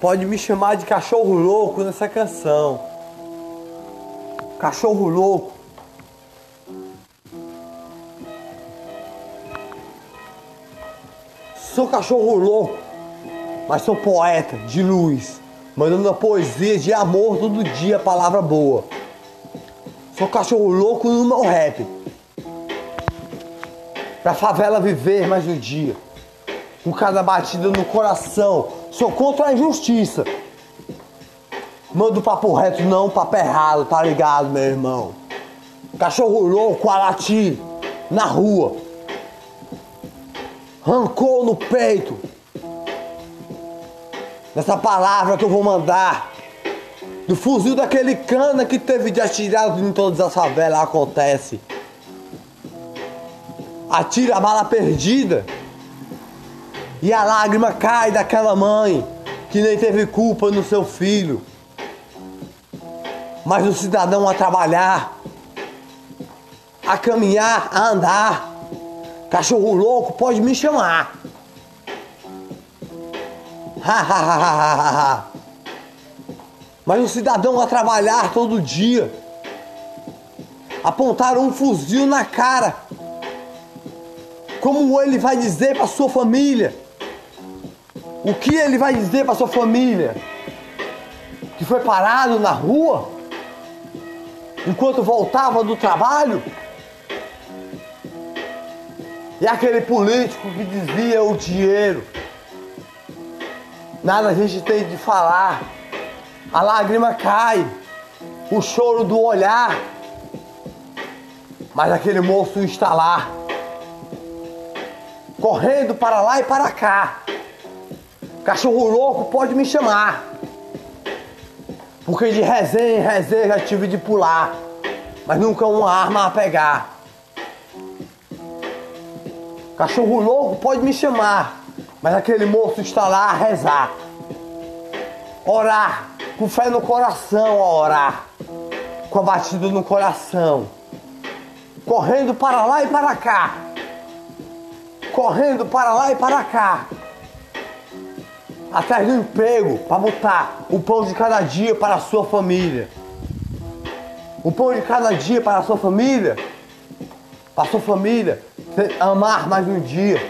pode me chamar de cachorro louco nessa canção. Cachorro louco. Sou cachorro louco, mas sou poeta de luz, mandando a poesia de amor todo dia, palavra boa. Sou cachorro louco no meu rap. Pra favela viver mais um dia. Com cada batida no coração. Sou contra a injustiça. Mando papo reto, não papo errado, tá ligado, meu irmão? Cachorro louco a latir na rua. Rancor no peito. Nessa palavra que eu vou mandar do fuzil daquele cana que teve de atirado em todas as favelas acontece. Atira a bala perdida e a lágrima cai daquela mãe que nem teve culpa no seu filho. Mas o cidadão a trabalhar, a caminhar, a andar, cachorro louco pode me chamar. Ha ha ha ha ha ha. Mas o cidadão a trabalhar todo dia, apontar um fuzil na cara, como ele vai dizer para sua família? O que ele vai dizer para sua família? Que foi parado na rua enquanto voltava do trabalho? E aquele político que dizia o dinheiro. Nada a gente tem de falar a lágrima cai, o choro do olhar, mas aquele moço está lá, correndo para lá e para cá. Cachorro louco pode me chamar, porque de resenha em resenha já tive de pular, mas nunca uma arma a pegar. Cachorro louco pode me chamar, mas aquele moço está lá a rezar, orar com fé no coração a orar, com a batida no coração, correndo para lá e para cá, correndo para lá e para cá, atrás do emprego para botar o pão de cada dia para a sua família. O pão de cada dia para a sua família, para a sua família amar mais um dia.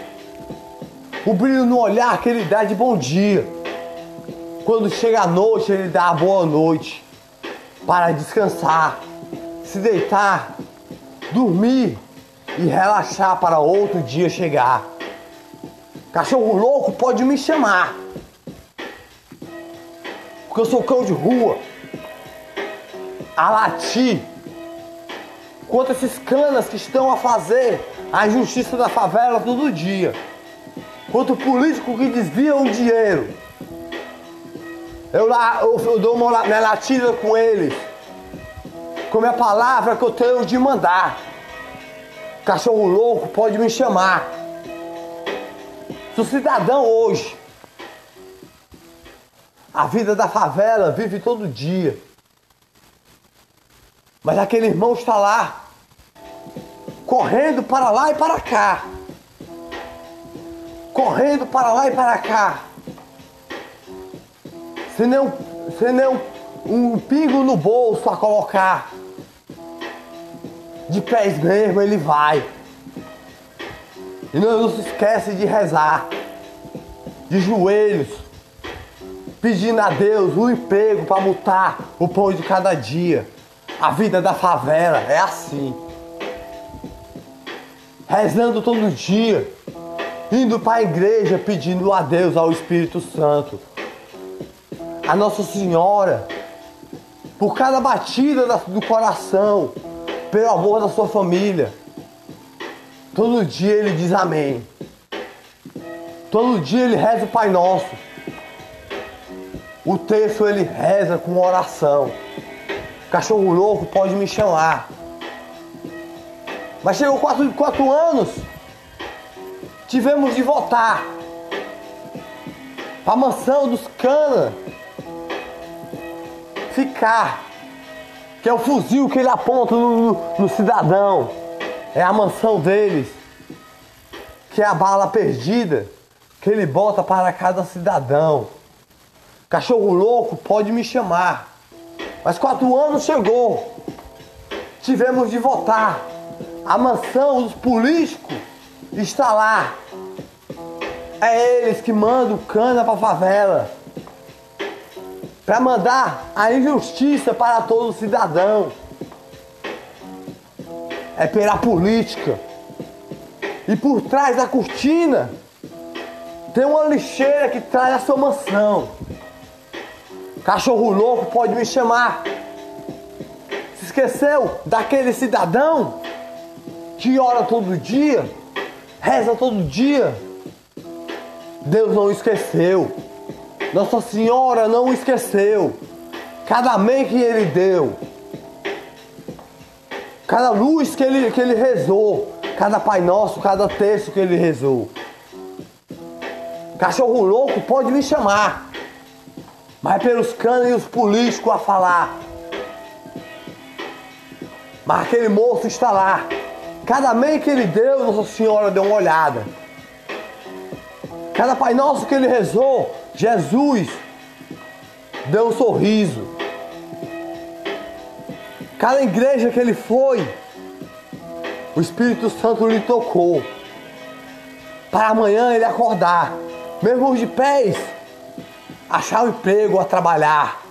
O brilho no olhar que ele dá de bom dia quando chega a noite, ele dá a boa noite para descansar, se deitar, dormir e relaxar para outro dia chegar. Cachorro louco pode me chamar, porque eu sou cão de rua, a latir contra esses canas que estão a fazer a injustiça da favela todo dia, contra o político que desvia o dinheiro eu, lá, eu, eu dou uma, minha latida com eles. Com a palavra que eu tenho de mandar. Cachorro louco pode me chamar. O cidadão hoje, a vida da favela vive todo dia. Mas aquele irmão está lá, correndo para lá e para cá. Correndo para lá e para cá sem nem, sem nem um, um pingo no bolso a colocar. De pés mesmo ele vai. E não, não se esquece de rezar. De joelhos. Pedindo a Deus um emprego para mutar o pão de cada dia. A vida da favela é assim. Rezando todo dia. Indo para a igreja pedindo a Deus, ao Espírito Santo a Nossa Senhora, por cada batida do coração, pelo amor da sua família. Todo dia ele diz amém. Todo dia ele reza o Pai Nosso. O texto ele reza com oração. Cachorro louco pode me chamar. Mas chegou quatro, quatro anos. Tivemos de voltar para a mansão dos canas ficar. Que é o fuzil que ele aponta no, no, no cidadão. É a mansão deles. Que é a bala perdida que ele bota para cada cidadão. Cachorro louco pode me chamar. Mas quatro anos chegou. Tivemos de votar. A mansão dos políticos está lá. É eles que mandam cana para favela. Para mandar a injustiça para todo cidadão. É pela política. E por trás da cortina tem uma lixeira que traz a sua mansão. Cachorro louco pode me chamar. Se esqueceu daquele cidadão que ora todo dia, reza todo dia? Deus não esqueceu. Nossa Senhora não esqueceu. Cada amém que ele deu, cada luz que ele, que ele rezou, cada Pai Nosso, cada texto que ele rezou. Cachorro louco pode me chamar, mas pelos canos e os políticos a falar. Mas aquele moço está lá. Cada amém que ele deu, Nossa Senhora deu uma olhada. Cada Pai Nosso que ele rezou, Jesus deu um sorriso. Cada igreja que ele foi, o Espírito Santo lhe tocou. Para amanhã ele acordar, mesmo de pés, achar um emprego a trabalhar.